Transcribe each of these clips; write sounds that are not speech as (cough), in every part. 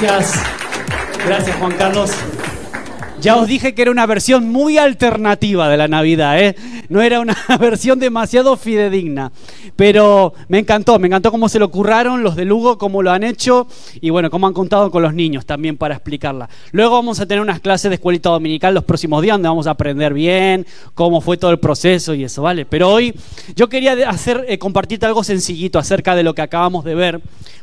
Gracias. Gracias, Juan Carlos. Ya os dije que era una versión muy alternativa de la Navidad, ¿eh? No era una (laughs) versión demasiado fidedigna. Pero me encantó, me encantó cómo se lo curraron los de Lugo, cómo lo han hecho y bueno, cómo han contado con los niños también para explicarla. Luego vamos a tener unas clases de escuelita dominical los próximos días donde vamos a aprender bien cómo fue todo el proceso y eso, ¿vale? Pero hoy yo quería hacer, eh, compartirte algo sencillito acerca de lo que acabamos de ver,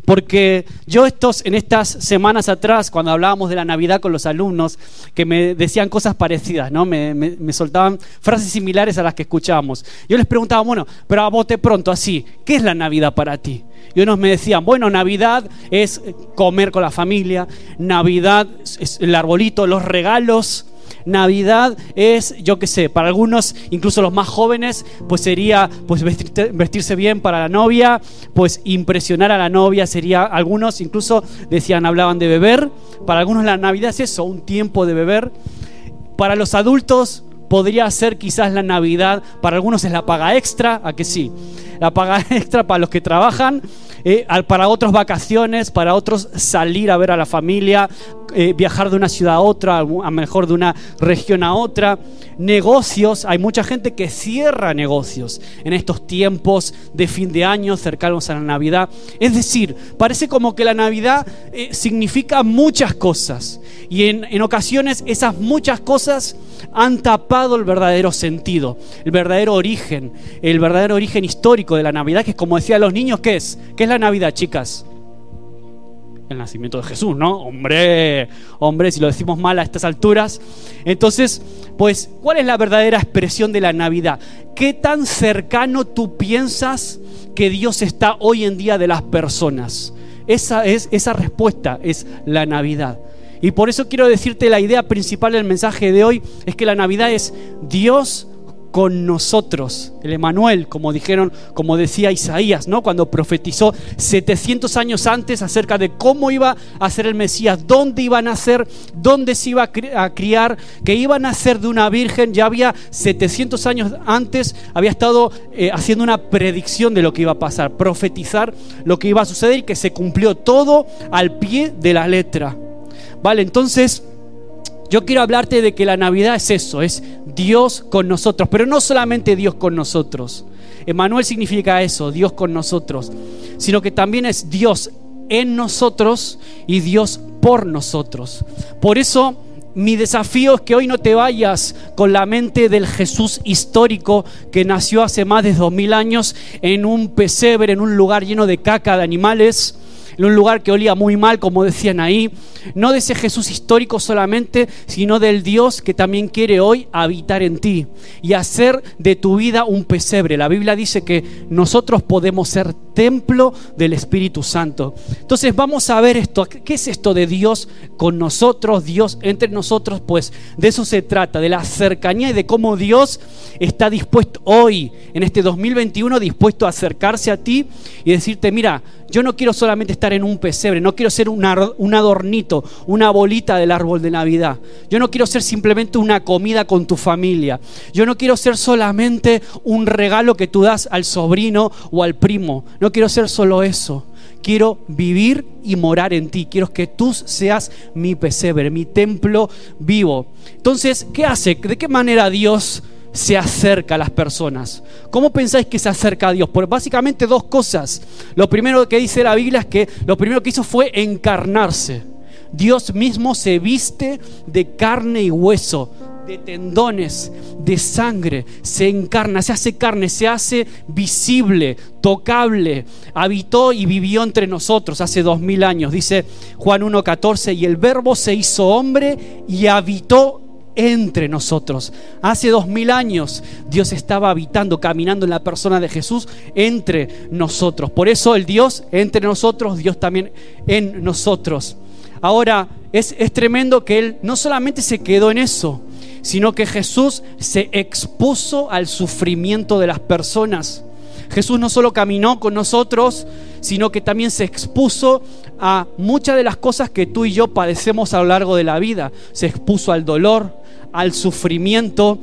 porque yo estos, en estas semanas atrás, cuando hablábamos de la Navidad con los alumnos, que me decían cosas parecidas, ¿no? Me, soltaban frases similares a las que escuchábamos. Yo les preguntaba, bueno, pero a bote pronto, así, ¿qué es la Navidad para ti? Y unos me decían, bueno, Navidad es comer con la familia, Navidad es el arbolito, los regalos, Navidad es, yo qué sé, para algunos, incluso los más jóvenes, pues sería pues vestirse bien para la novia, pues impresionar a la novia sería, algunos incluso decían, hablaban de beber, para algunos la Navidad es eso, un tiempo de beber. Para los adultos podría ser quizás la Navidad, para algunos es la paga extra, a que sí, la paga (laughs) extra para los que trabajan, eh, para otros vacaciones, para otros salir a ver a la familia, eh, viajar de una ciudad a otra, a mejor de una región a otra. Negocios, hay mucha gente que cierra negocios en estos tiempos de fin de año cercanos a la Navidad. Es decir, parece como que la Navidad eh, significa muchas cosas y en, en ocasiones esas muchas cosas han tapado el verdadero sentido, el verdadero origen, el verdadero origen histórico de la Navidad, que es como decían los niños. ¿Qué es la Navidad, chicas? el nacimiento de Jesús, ¿no? Hombre, hombre, si lo decimos mal a estas alturas. Entonces, pues, ¿cuál es la verdadera expresión de la Navidad? ¿Qué tan cercano tú piensas que Dios está hoy en día de las personas? Esa es esa respuesta es la Navidad. Y por eso quiero decirte la idea principal del mensaje de hoy es que la Navidad es Dios con nosotros. El Emanuel, como dijeron, como decía Isaías, ¿no? Cuando profetizó 700 años antes acerca de cómo iba a ser el Mesías, dónde iba a nacer, dónde se iba a criar, que iba a nacer de una virgen, ya había 700 años antes, había estado eh, haciendo una predicción de lo que iba a pasar, profetizar lo que iba a suceder y que se cumplió todo al pie de la letra. Vale, entonces yo quiero hablarte de que la Navidad es eso, es Dios con nosotros, pero no solamente Dios con nosotros. Emanuel significa eso, Dios con nosotros, sino que también es Dios en nosotros y Dios por nosotros. Por eso mi desafío es que hoy no te vayas con la mente del Jesús histórico que nació hace más de dos mil años en un pesebre, en un lugar lleno de caca de animales, en un lugar que olía muy mal, como decían ahí, no de ese Jesús histórico solamente, sino del Dios que también quiere hoy habitar en ti y hacer de tu vida un pesebre. La Biblia dice que nosotros podemos ser templo del Espíritu Santo. Entonces vamos a ver esto. ¿Qué es esto de Dios con nosotros, Dios entre nosotros? Pues de eso se trata, de la cercanía y de cómo Dios está dispuesto hoy, en este 2021, dispuesto a acercarse a ti y decirte, mira, yo no quiero solamente estar en un pesebre, no quiero ser un adornito una bolita del árbol de Navidad. Yo no quiero ser simplemente una comida con tu familia. Yo no quiero ser solamente un regalo que tú das al sobrino o al primo. No quiero ser solo eso. Quiero vivir y morar en ti. Quiero que tú seas mi pesebre, mi templo vivo. Entonces, ¿qué hace? ¿De qué manera Dios se acerca a las personas. ¿Cómo pensáis que se acerca a Dios? Básicamente dos cosas. Lo primero que dice la Biblia es que lo primero que hizo fue encarnarse. Dios mismo se viste de carne y hueso, de tendones, de sangre, se encarna, se hace carne, se hace visible, tocable, habitó y vivió entre nosotros hace dos mil años, dice Juan 1.14, y el verbo se hizo hombre y habitó entre nosotros. Hace dos mil años Dios estaba habitando, caminando en la persona de Jesús entre nosotros. Por eso el Dios entre nosotros, Dios también en nosotros. Ahora, es, tremendo que Él no solamente se quedó en eso, sino que Jesús se expuso al sufrimiento de las personas. Jesús no solo caminó con nosotros, sino que también se expuso a muchas de las cosas que tú y yo padecemos a lo largo de la vida. Se expuso al dolor, al sufrimiento.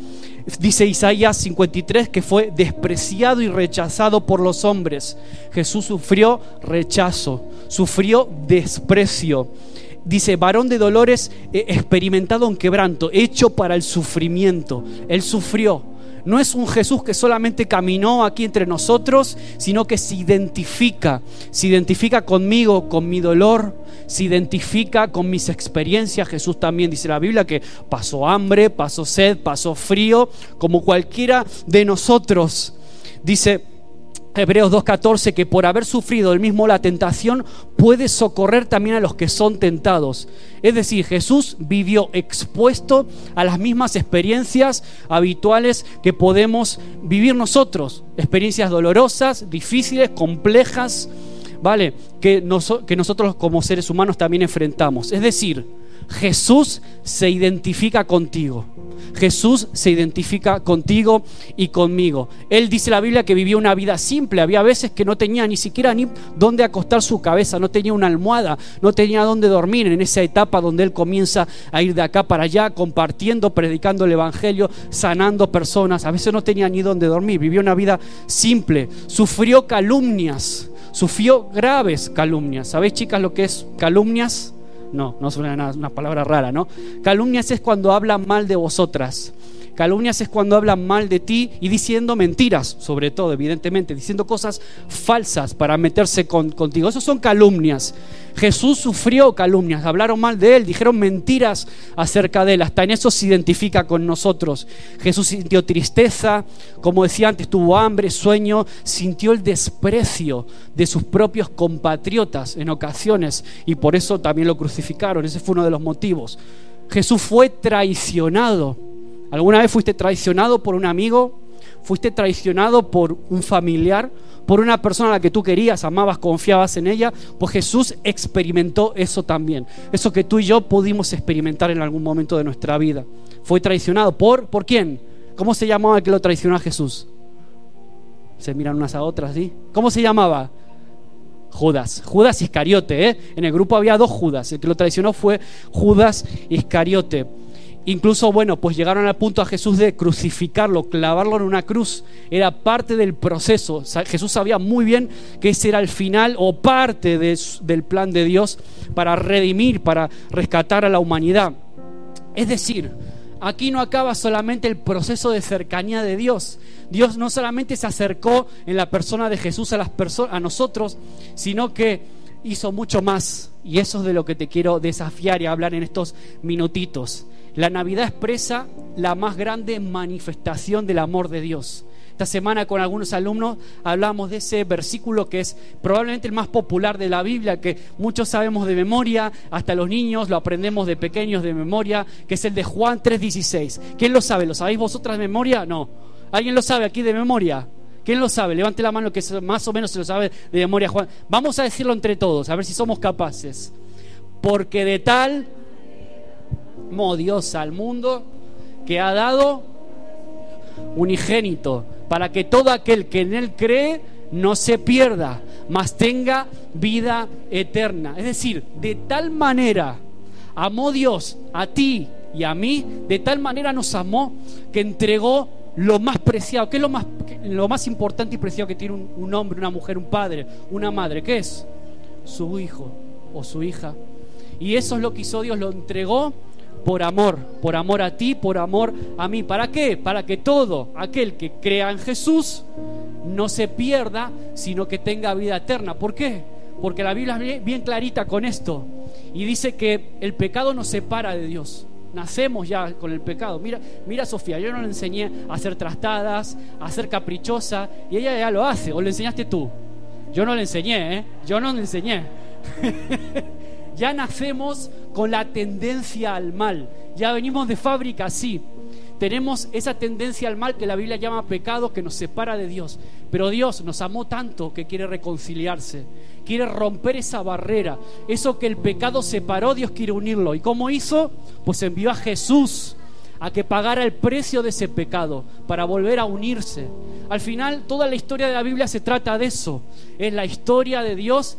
Dice Isaías 53 que fue despreciado y rechazado por los hombres. Jesús sufrió rechazo, sufrió desprecio dice, varón de dolores, experimentado en quebranto, hecho para el sufrimiento. Él sufrió. No es un Jesús que solamente caminó aquí entre nosotros, sino que se identifica, se identifica conmigo, con mi dolor, se identifica con mis experiencias. Jesús también dice la Biblia que pasó hambre, pasó sed, pasó frío, como cualquiera de nosotros. Dice, Hebreos 2.14, que por haber sufrido el mismo la tentación, puede socorrer también a los que son tentados. Es decir, Jesús vivió expuesto a las mismas experiencias habituales que podemos vivir nosotros. Experiencias dolorosas, difíciles, complejas, ¿vale? Que, que nosotros como seres humanos también enfrentamos. Es decir, Jesús se identifica contigo. Jesús se identifica contigo y conmigo. Él dice la Biblia que vivió una vida simple. Había veces que no tenía ni siquiera ni dónde acostar su cabeza, no tenía una almohada, no tenía dónde dormir en esa etapa donde él comienza a ir de acá para allá, compartiendo, predicando el Evangelio, sanando personas. A veces no tenía ni dónde dormir. Vivió una vida simple. Sufrió calumnias. Sufrió graves calumnias. ¿Sabéis, chicas, lo que es calumnias? No, no es una, una palabra rara, ¿no? Calumnias es cuando hablan mal de vosotras. Calumnias es cuando hablan mal de ti y diciendo mentiras, sobre todo, evidentemente, diciendo cosas falsas para meterse contigo. Eso son calumnias. Jesús sufrió calumnias, hablaron mal de él, dijeron mentiras acerca de él. Hasta en eso se identifica con nosotros. Jesús sintió tristeza, como decía antes, tuvo hambre, sueño, sintió el desprecio de sus propios compatriotas en ocasiones y por eso también lo crucificaron. Ese fue uno de los motivos. Jesús fue traicionado ¿Alguna vez fuiste traicionado por un amigo? ¿Fuiste traicionado por un familiar? ¿Por una persona a la que tú querías, amabas, confiabas en ella? Pues Jesús experimentó eso también. Eso que tú y yo pudimos experimentar en algún momento de nuestra vida. Fue traicionado. ¿Por, ¿por quién? ¿Cómo se llamaba el que lo traicionó a Jesús? Se miran unas a otras, ¿sí? ¿Cómo se llamaba? Judas, Judas Iscariote, ¿eh? En el grupo había dos Judas, el que lo traicionó fue Judas Iscariote. Incluso, bueno, pues llegaron al punto a Jesús de crucificarlo, clavarlo en una cruz. Era parte del proceso. Jesús sabía muy bien que ese era el final o parte del plan de Dios para redimir, para rescatar a la humanidad. Es decir, aquí no acaba solamente el proceso de cercanía de Dios. Dios no solamente se acercó en la persona de Jesús a, las a nosotros, sino que hizo mucho más. Y eso es de lo que te quiero desafiar y hablar en estos minutitos. La Navidad expresa la más grande manifestación del amor de Dios. Esta semana con algunos alumnos hablamos de ese versículo que es probablemente el más popular de la Biblia, que muchos sabemos de memoria, hasta los niños lo aprendemos de pequeños de memoria, que es el de Juan 3:16. ¿Quién lo sabe? ¿Lo sabéis vosotras de memoria? No. ¿Alguien lo sabe aquí de memoria? ¿Quién lo sabe? Levante la mano que más o menos se lo sabe de memoria Juan. Vamos a decirlo entre todos, a ver si somos capaces. Porque de tal Dios al mundo que ha dado unigénito para que todo aquel que en él cree no se pierda, mas tenga vida eterna. Es decir, de tal manera amó Dios a ti y a mí, de tal manera nos amó que entregó lo más preciado. ¿Qué es lo más, lo más importante y preciado que tiene un, un hombre, una mujer, un padre, una madre? ¿Qué es? Su hijo o su hija. Y eso es lo que hizo Dios, lo entregó por amor, por amor a ti, por amor a mí. ¿Para qué? Para que todo aquel que crea en Jesús no se pierda, sino que tenga vida eterna. ¿Por qué? Porque la Biblia es bien clarita con esto y dice que el pecado nos separa de Dios. Nacemos ya con el pecado. Mira, mira Sofía, yo no le enseñé a ser trastadas, a ser caprichosa, y ella ya lo hace, o le enseñaste tú. Yo no le enseñé, ¿eh? Yo no le enseñé. (laughs) ya nacemos con la tendencia al mal. Ya venimos de fábrica así. Tenemos esa tendencia al mal que la Biblia llama pecado que nos separa de Dios. Pero Dios nos amó tanto que quiere reconciliarse, quiere romper esa barrera. Eso que el pecado separó, Dios quiere unirlo. ¿Y cómo hizo? Pues envió a Jesús a que pagara el precio de ese pecado para volver a unirse. Al final, toda la historia de la Biblia se trata de eso. Es la historia de Dios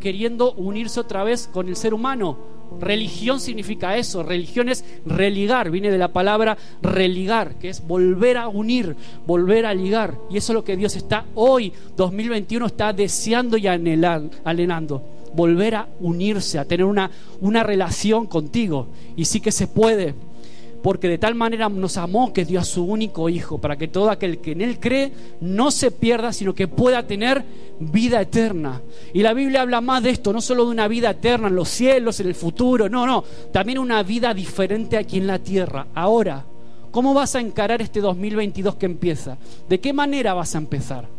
queriendo unirse otra vez con el ser humano. Religión significa eso. Religión es religar. Viene de la palabra religar, que es volver a unir, volver a ligar. Y eso es lo que Dios está hoy, 2021, está deseando y anhelando volver a unirse, a tener una, una relación contigo. Y sí que se puede porque de tal manera nos amó que dio a su único Hijo, para que todo aquel que en Él cree no se pierda, sino que pueda tener vida eterna. Y la Biblia habla más de esto, no solo de una vida eterna en los cielos, en el futuro, no, no, también una vida diferente aquí en la tierra, ahora. ¿Cómo vas a encarar este 2022 que empieza? ¿De qué manera vas a empezar?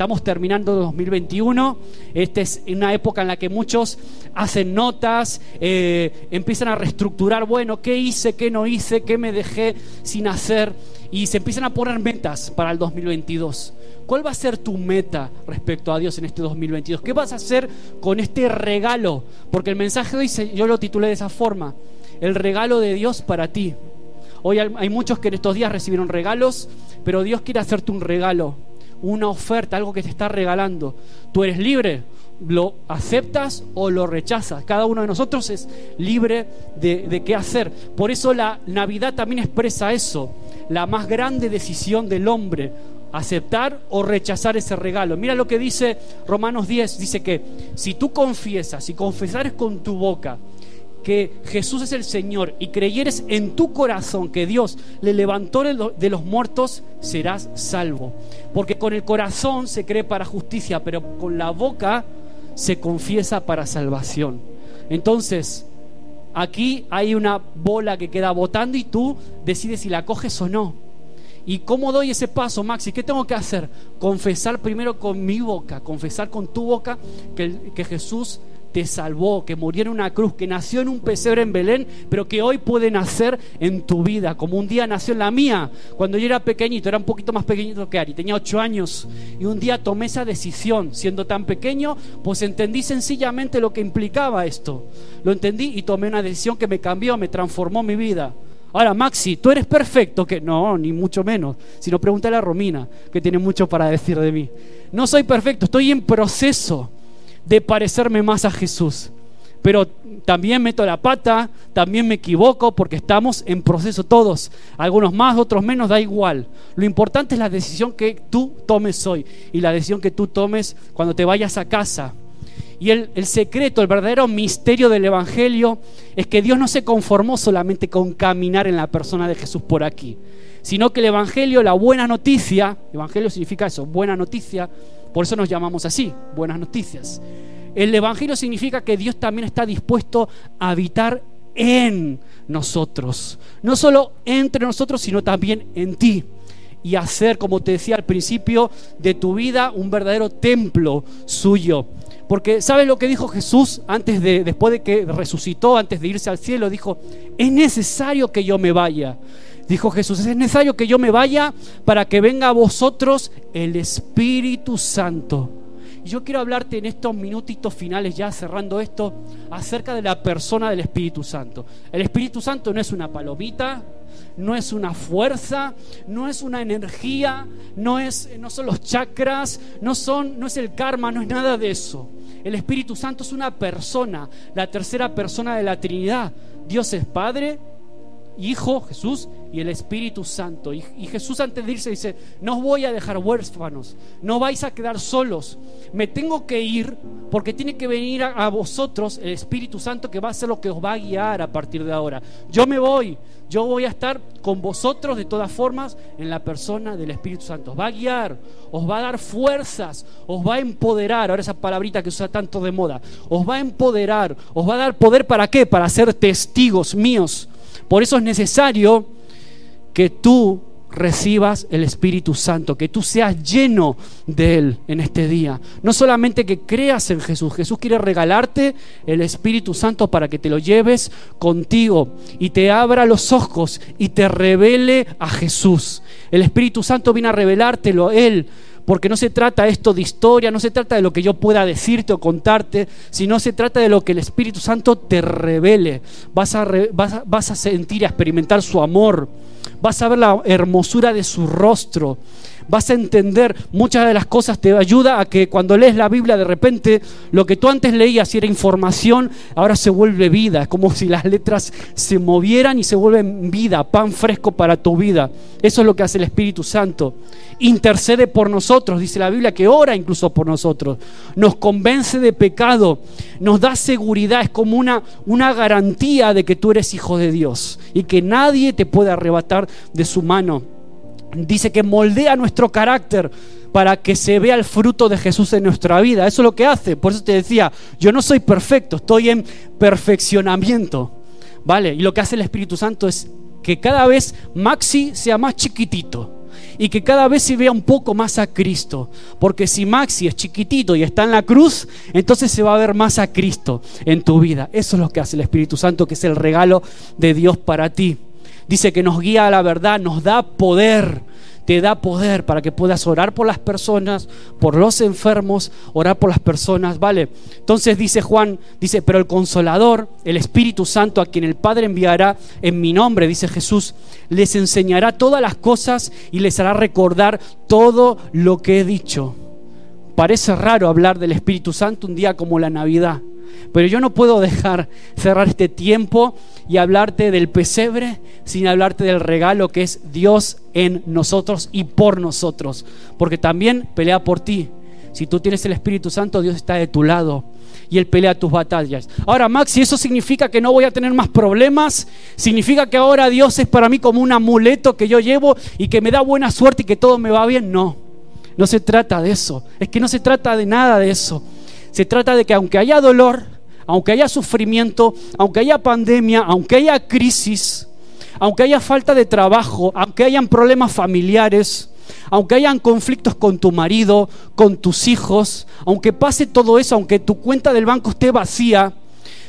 Estamos terminando 2021. Esta es una época en la que muchos hacen notas, eh, empiezan a reestructurar, bueno, ¿qué hice, qué no hice, qué me dejé sin hacer? Y se empiezan a poner metas para el 2022. ¿Cuál va a ser tu meta respecto a Dios en este 2022? ¿Qué vas a hacer con este regalo? Porque el mensaje de hoy yo lo titulé de esa forma, el regalo de Dios para ti. Hoy hay muchos que en estos días recibieron regalos, pero Dios quiere hacerte un regalo una oferta, algo que te está regalando. Tú eres libre, lo aceptas o lo rechazas. Cada uno de nosotros es libre de, qué hacer. Por eso la Navidad también expresa eso, la más grande decisión del hombre, aceptar o rechazar ese regalo. Mira lo que dice Romanos 10, dice que si tú confiesas, si confesares con tu boca, que Jesús es el Señor y creyeres en tu corazón que Dios le levantó de los muertos, serás salvo. Porque con el corazón se cree para justicia, pero con la boca se confiesa para salvación. Entonces, aquí hay una bola que queda botando y tú decides si la coges o no. ¿Y cómo doy ese paso, Maxi? ¿Qué tengo que hacer? Confesar primero con mi boca, confesar con tu boca que, que Jesús te salvó, que murió en una cruz, que nació en un pesebre en Belén, pero que hoy puede nacer en tu vida, como un día nació en la mía. Cuando yo era pequeñito, era un poquito más pequeñito que Ari, tenía ocho años, y un día tomé esa decisión, siendo tan pequeño, pues entendí sencillamente lo que implicaba esto. Lo entendí y tomé una decisión que me cambió, me transformó mi vida. Ahora, Maxi, tú eres perfecto, que no, ni mucho menos, sino pregúntale a Romina, que tiene mucho para decir de mí. No soy perfecto, estoy en proceso de parecerme más a Jesús. Pero también meto la pata, también me equivoco porque estamos en proceso todos. Algunos más, otros menos, da igual. Lo importante es la decisión que tú tomes hoy y la decisión que tú tomes cuando te vayas a casa. Y el, el, secreto, el verdadero misterio del Evangelio es que Dios no se conformó solamente con caminar en la persona de Jesús por aquí, sino que el Evangelio, la buena noticia, Evangelio significa eso, buena noticia, por eso nos llamamos así, buenas noticias. El Evangelio significa que Dios también está dispuesto a habitar en nosotros. No solo entre nosotros, sino también en ti. Y hacer, como te decía al principio, de tu vida un verdadero templo suyo. Porque ¿sabes lo que dijo Jesús antes de después de que resucitó, antes de irse al cielo? Dijo, "Es necesario que yo me vaya." Dijo Jesús, es necesario que yo me vaya para que venga a vosotros el Espíritu Santo. Yo quiero hablarte en estos minutitos finales, ya cerrando esto, acerca de la persona del Espíritu Santo. El Espíritu Santo no es una palomita, no es una fuerza, no es una energía, no, es, no son los chakras, no, son, no es el karma, no es nada de eso. El Espíritu Santo es una persona, la tercera persona de la Trinidad. Dios es Padre, Hijo, Jesús y el Espíritu Santo. Y, Jesús antes de irse dice, no os voy a dejar huérfanos, no vais a quedar solos, me tengo que ir porque tiene que venir a, vosotros el Espíritu Santo que va a ser lo que os va a guiar a partir de ahora. Yo me voy, yo voy a estar con vosotros de todas formas en la persona del Espíritu Santo. Os va a guiar, os va a dar fuerzas, os va a empoderar, ahora esa palabrita que usa tanto de moda, os va a empoderar, os va a dar poder para qué? Para ser testigos míos por eso es necesario que tú recibas el Espíritu Santo, que tú seas lleno de Él en este día. No solamente que creas en Jesús, Jesús quiere regalarte el Espíritu Santo para que te lo lleves contigo y te abra los ojos y te revele a Jesús. El Espíritu Santo viene a revelártelo Él porque no se trata esto de historia, no se trata de lo que yo pueda decirte o contarte, sino se trata de lo que el Espíritu Santo te revele. Vas a, vas a, sentir a experimentar su amor, vas a ver la hermosura de su rostro, vas a entender muchas de las cosas, te ayuda a que cuando lees la Biblia de repente lo que tú antes leías y era información, ahora se vuelve vida, es como si las letras se movieran y se vuelven vida, pan fresco para tu vida. Eso es lo que hace el Espíritu Santo. Intercede por nosotros, dice la Biblia, que ora incluso por nosotros. Nos convence de pecado, nos da seguridad, es como una, una garantía de que tú eres hijo de Dios y que nadie te puede arrebatar de su mano. Dice que moldea nuestro carácter para que se vea el fruto de Jesús en nuestra vida. Eso es lo que hace. Por eso te decía, yo no soy perfecto, estoy en perfeccionamiento. ¿Vale? Y lo que hace el Espíritu Santo es que cada vez Maxi sea más chiquitito y que cada vez se vea un poco más a Cristo. Porque si Maxi es chiquitito y está en la cruz, entonces se va a ver más a Cristo en tu vida. Eso es lo que hace el Espíritu Santo, que es el regalo de Dios para ti. Dice que nos guía a la verdad, nos da poder te da poder para que puedas orar por las personas, por los enfermos, orar por las personas, ¿vale? Entonces dice Juan, dice, pero el consolador, el Espíritu Santo a quien el Padre enviará en mi nombre, dice Jesús, les enseñará todas las cosas y les hará recordar todo lo que he dicho. Parece raro hablar del Espíritu Santo un día como la Navidad. Pero yo no puedo dejar cerrar este tiempo y hablarte del pesebre sin hablarte del regalo que es Dios en nosotros y por nosotros. Porque también pelea por ti. Si tú tienes el Espíritu Santo, Dios está de tu lado y Él pelea tus batallas. Ahora, Max, si eso significa que no voy a tener más problemas, significa que ahora Dios es para mí como un amuleto que yo llevo y que me da buena suerte y que todo me va bien. No, no se trata de eso. Es que no se trata de nada de eso. Se trata de que aunque haya dolor, aunque haya sufrimiento, aunque haya pandemia, aunque haya crisis, aunque haya falta de trabajo, aunque hayan problemas familiares, aunque hayan conflictos con tu marido, con tus hijos, aunque pase todo eso, aunque tu cuenta del banco esté vacía,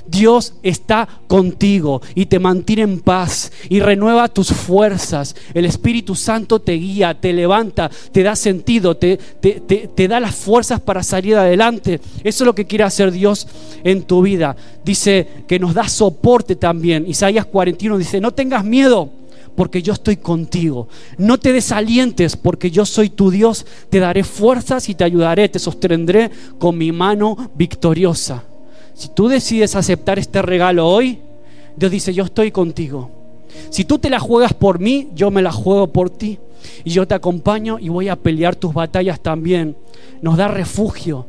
Dios está contigo y te mantiene en paz y renueva tus fuerzas. El Espíritu Santo te guía, te levanta, te da sentido, te, te, da las fuerzas para salir adelante. Eso es lo que quiere hacer Dios en tu vida. Dice que nos da soporte también. Isaías 41 dice, no tengas miedo porque yo estoy contigo. No te desalientes porque yo soy tu Dios. Te daré fuerzas y te ayudaré, te sostendré con mi mano victoriosa. Si tú decides aceptar este regalo hoy, Dios dice, yo estoy contigo. Si tú te la juegas por mí, yo me la juego por ti. Y yo te acompaño y voy a pelear tus batallas también. Nos da refugio,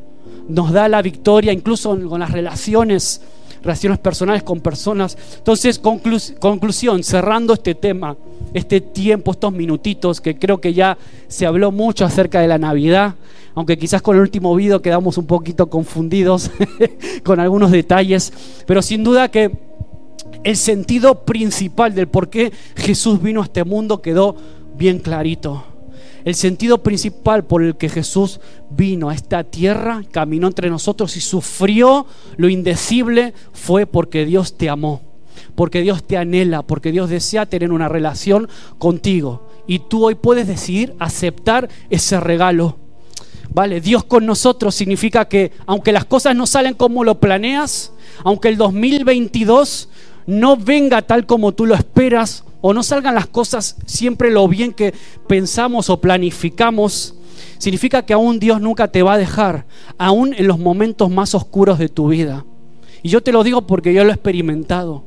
nos da la victoria, incluso con las relaciones, relaciones personales con personas. Entonces, conclusión, cerrando este tema, este tiempo, estos minutitos, que creo que ya se habló mucho acerca de la Navidad aunque quizás con el último video quedamos un poquito confundidos (laughs) con algunos detalles, pero sin duda que el sentido principal del por qué Jesús vino a este mundo quedó bien clarito. El sentido principal por el que Jesús vino a esta tierra, caminó entre nosotros y sufrió lo indecible fue porque Dios te amó, porque Dios te anhela, porque Dios desea tener una relación contigo. Y tú hoy puedes decidir aceptar ese regalo ¿vale? Dios con nosotros significa que aunque las cosas no salen como lo planeas, aunque el 2022 no venga tal como tú lo esperas, o no salgan las cosas siempre lo bien que pensamos o planificamos, significa que aún Dios nunca te va a dejar, aún en los momentos más oscuros de tu vida. Y yo te lo digo porque yo lo he experimentado.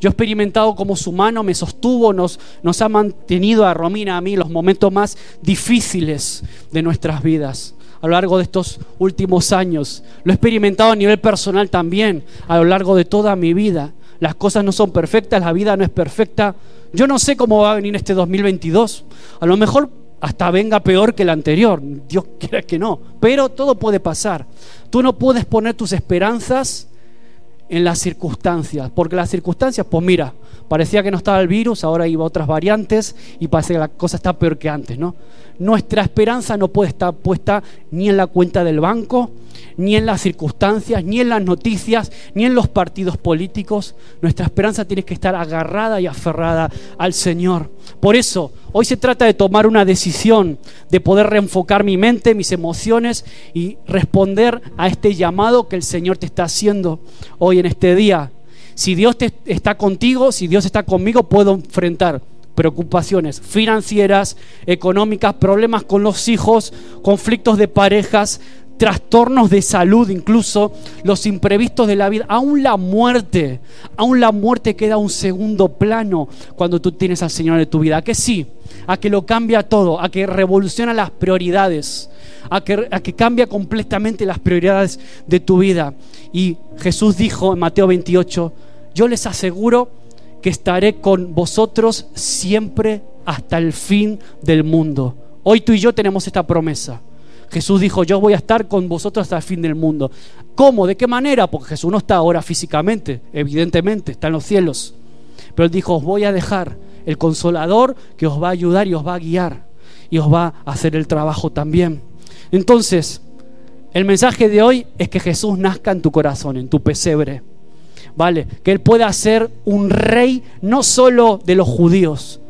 Yo he experimentado como su mano me sostuvo, nos, nos ha mantenido a Romina, a mí, los momentos más difíciles de nuestras vidas a lo largo de estos últimos años. Lo he experimentado a nivel personal también, a lo largo de toda mi vida. Las cosas no son perfectas, la vida no es perfecta. Yo no sé cómo va a venir este 2022. A lo mejor hasta venga peor que el anterior. Dios (laughs) quiera que no. Pero todo puede pasar. Tú no puedes poner tus esperanzas en las circunstancias. Porque las circunstancias, pues mira, parecía que no estaba el virus, ahora iba otras variantes y parece que la cosa está peor que antes, ¿no? Nuestra esperanza no puede estar puesta ni en la cuenta del banco, ni en las circunstancias, ni en las noticias, ni en los partidos políticos. Nuestra esperanza tiene que estar agarrada y aferrada al Señor. Por eso, hoy se trata de tomar una decisión, de poder reenfocar mi mente, mis emociones y responder a este llamado que el Señor te está haciendo hoy en este día. Si Dios te está contigo, si Dios está conmigo, puedo enfrentar preocupaciones financieras, económicas, problemas con los hijos, conflictos de parejas, trastornos de salud, incluso los imprevistos de la vida, aún la muerte, aún la muerte queda un segundo plano cuando tú tienes al Señor en tu vida. ¿A que sí? A que lo cambia todo, a que revoluciona las prioridades, a que, a que cambia completamente las prioridades de tu vida. Y Jesús dijo en Mateo 28, yo les aseguro que estaré con vosotros siempre hasta el fin del mundo. Hoy tú y yo tenemos esta promesa. Jesús dijo, yo voy a estar con vosotros hasta el fin del mundo. ¿Cómo? ¿De qué manera? Porque Jesús no está ahora físicamente, evidentemente, está en los cielos. Pero Él dijo, os voy a dejar el consolador que os va a ayudar y os va a guiar y os va a hacer el trabajo también. Entonces, el mensaje de hoy es que Jesús nazca en tu corazón, en tu pesebre. ¿Vale? Que Él pueda ser un rey no solo de los judíos,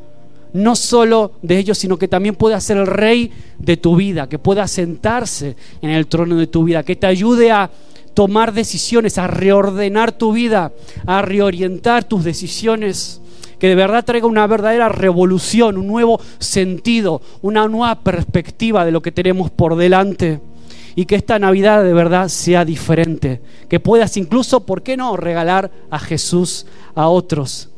no solo de ellos, sino que también pueda ser el rey de tu vida, que pueda sentarse en el trono de tu vida, que te ayude a tomar decisiones, a reordenar tu vida, a reorientar tus decisiones, que de verdad traiga una verdadera revolución, un nuevo sentido, una nueva perspectiva de lo que tenemos por delante. Y que esta Navidad de verdad sea diferente. Que puedas incluso, ¿por qué no?, regalar a Jesús a otros.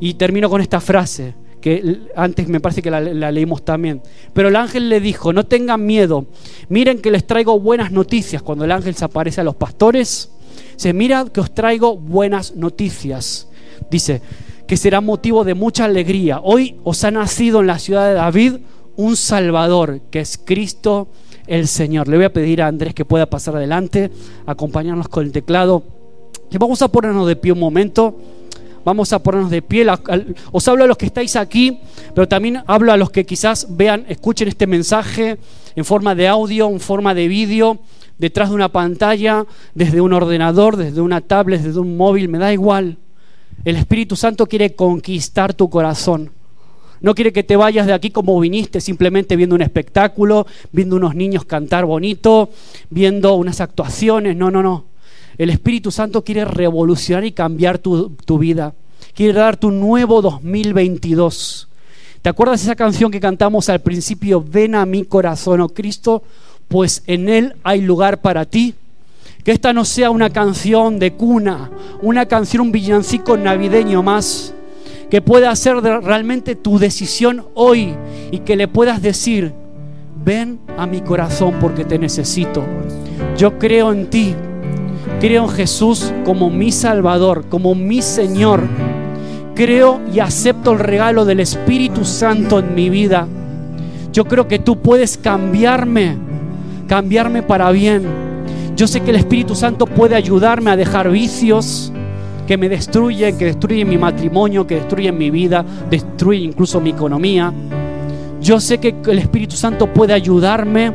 Y termino con esta frase que antes me parece que la, leímos también. Pero el ángel le dijo, no tengan miedo, miren que les traigo buenas noticias. Cuando el ángel se aparece a los pastores, se mira que os traigo buenas noticias. Dice, que será motivo de mucha alegría. Hoy os ha nacido en la ciudad de David un Salvador, que es Cristo el Señor. Le voy a pedir a Andrés que pueda pasar adelante, acompañarnos con el teclado. Vamos a ponernos de pie un momento. Vamos a ponernos de pie. Os hablo a los que estáis aquí, pero también hablo a los que quizás vean, escuchen este mensaje en forma de audio, en forma de vídeo, detrás de una pantalla, desde un ordenador, desde una tablet, desde un móvil, me da igual. El Espíritu Santo quiere conquistar tu corazón. No quiere que te vayas de aquí como viniste, simplemente viendo un espectáculo, viendo unos niños cantar bonito, viendo unas actuaciones. No, no, no. El Espíritu Santo quiere revolucionar y cambiar tu, vida. Quiere darte un nuevo 2022. ¿Te acuerdas esa canción que cantamos al principio? Ven a mi corazón, oh Cristo, pues en Él hay lugar para ti. Que esta no sea una canción de cuna, una canción, un villancico navideño más. Que pueda ser realmente tu decisión hoy y que le puedas decir, ven a mi corazón porque te necesito. Yo creo en ti Creo en Jesús como mi Salvador, como mi Señor. Creo y acepto el regalo del Espíritu Santo en mi vida. Yo creo que tú puedes cambiarme, cambiarme para bien. Yo sé que el Espíritu Santo puede ayudarme a dejar vicios que me destruyen, que destruyen mi matrimonio, que destruyen mi vida, destruyen incluso mi economía. Yo sé que el Espíritu Santo puede ayudarme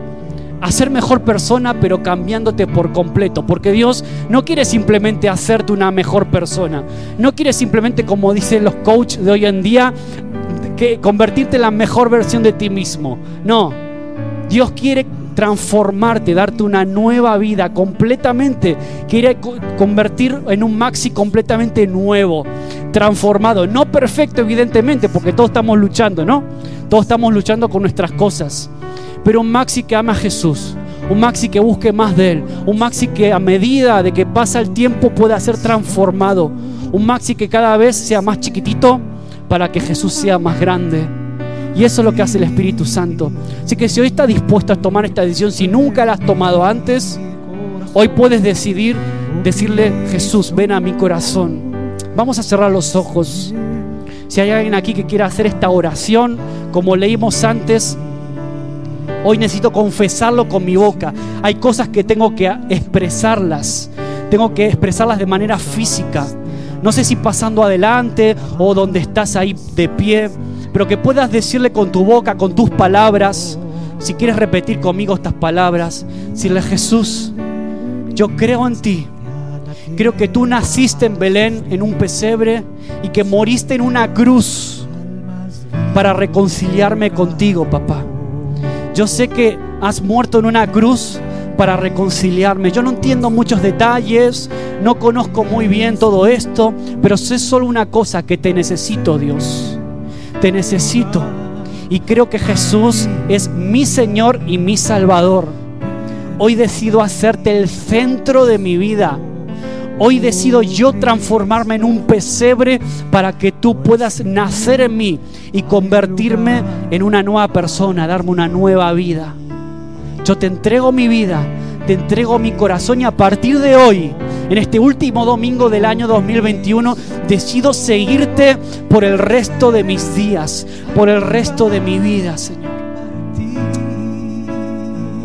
a ser mejor persona, pero cambiándote por completo. Porque Dios no quiere simplemente hacerte una mejor persona. No quiere simplemente, como dicen los coaches de hoy en día, que convertirte en la mejor versión de ti mismo. No. Dios quiere transformarte, darte una nueva vida completamente. Quiere convertir en un maxi completamente nuevo, transformado. No perfecto, evidentemente, porque todos estamos luchando, ¿no? Todos estamos luchando con nuestras cosas pero un Maxi que ama a Jesús, un Maxi que busque más de Él, un Maxi que a medida de que pasa el tiempo pueda ser transformado, un Maxi que cada vez sea más chiquitito para que Jesús sea más grande. Y eso es lo que hace el Espíritu Santo. Así que si hoy estás dispuesto a tomar esta decisión, si nunca la has tomado antes, hoy puedes decidir decirle, Jesús, ven a mi corazón. Vamos a cerrar los ojos. Si hay alguien aquí que quiera hacer esta oración, como leímos antes, Hoy necesito confesarlo con mi boca. Hay cosas que tengo que expresarlas. Tengo que expresarlas de manera física. No sé si pasando adelante o donde estás ahí de pie, pero que puedas decirle con tu boca, con tus palabras. Si quieres repetir conmigo estas palabras, decirle Jesús, yo creo en ti. Creo que tú naciste en Belén, en un pesebre, y que moriste en una cruz para reconciliarme contigo, papá. Yo sé que has muerto en una cruz para reconciliarme. Yo no entiendo muchos detalles, no conozco muy bien todo esto, pero sé solo una cosa, que te necesito, Dios. te necesito y creo que Jesús es mi Señor y mi Salvador. Hoy decido hacerte el centro de mi vida. Hoy decido yo transformarme en un pesebre para que tú puedas nacer en mí y convertirme en una nueva persona, darme una nueva vida. Yo te entrego mi vida, te entrego mi corazón y a partir de hoy, en este último domingo del año 2021, decido seguirte por el resto de mis días, por el resto de mi vida, Señor.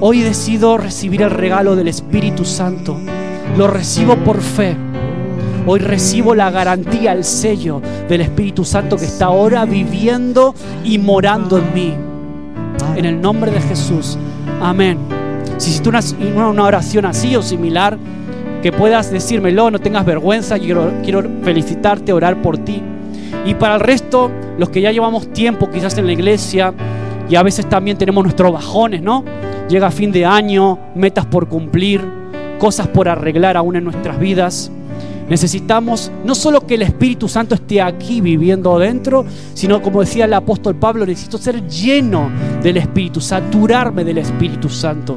Hoy decido recibir el regalo del Espíritu Santo. Lo recibo por fe. Hoy recibo la garantía, el sello del Espíritu Santo que está ahora viviendo y morando en mí. En el nombre de Jesús. Amén. Si hiciste una, una oración así o similar, que puedas decírmelo, no tengas vergüenza, quiero, quiero felicitarte, orar por ti. Y para el resto, los que ya llevamos tiempo quizás en la iglesia y a veces también tenemos nuestros bajones, ¿no? Llega fin de año, metas por cumplir, cosas por arreglar aún en nuestras vidas. Necesitamos no solo que el Espíritu Santo esté aquí viviendo dentro, sino como decía el apóstol Pablo, necesito ser lleno del Espíritu, saturarme del Espíritu Santo.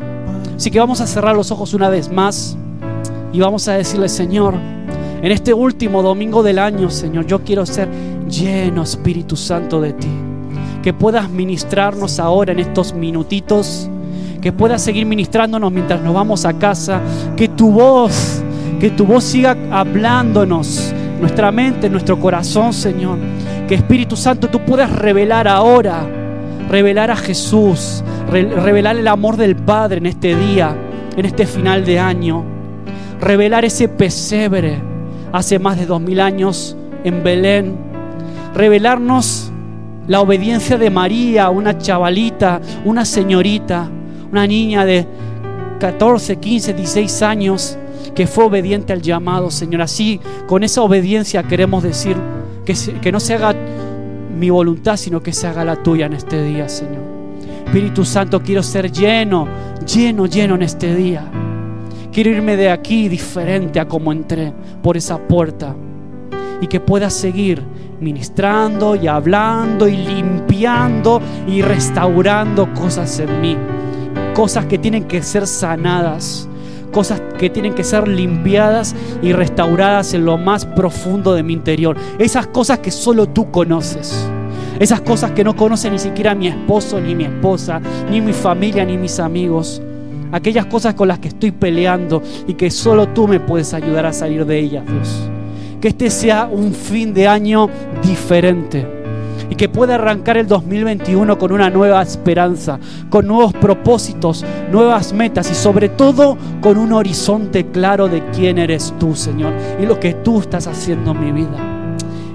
Así que vamos a cerrar los ojos una vez más y vamos a decirle, Señor, en este último domingo del año, Señor, yo quiero ser lleno, Espíritu Santo, de ti. Que puedas ministrarnos ahora en estos minutitos, que puedas seguir ministrándonos mientras nos vamos a casa, que tu voz, que tu voz siga hablándonos, nuestra mente, nuestro corazón, Señor. Que Espíritu Santo tú puedas revelar ahora, revelar a Jesús, revelar el amor del Padre en este día, en este final de año, revelar ese pesebre hace más de dos mil años en Belén, revelarnos la obediencia de María, una chavalita, una señorita, una niña de 14, 15, 16 años que fue obediente al llamado, Señor. Así, con esa obediencia queremos decir que, que no se haga mi voluntad, sino que se haga la tuya en este día, Señor. Espíritu Santo, quiero ser lleno, lleno, lleno en este día. Quiero irme de aquí diferente a como entré por esa puerta. Y que pueda seguir ministrando y hablando y limpiando y restaurando cosas en mí. Cosas que tienen que ser sanadas. Cosas que tienen que ser limpiadas y restauradas en lo más profundo de mi interior. Esas cosas que solo tú conoces. Esas cosas que no conoce ni siquiera mi esposo, ni mi esposa, ni mi familia, ni mis amigos. Aquellas cosas con las que estoy peleando y que solo tú me puedes ayudar a salir de ellas, Dios. Que este sea un fin de año diferente y que pueda arrancar el 2021 con una nueva esperanza, con nuevos propósitos, nuevas metas y sobre todo con un horizonte claro de quién eres tú, Señor, y lo que tú estás haciendo en mi vida.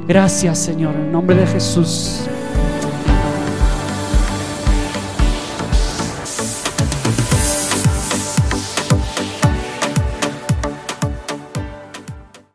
Gracias, Señor, en nombre de Jesús.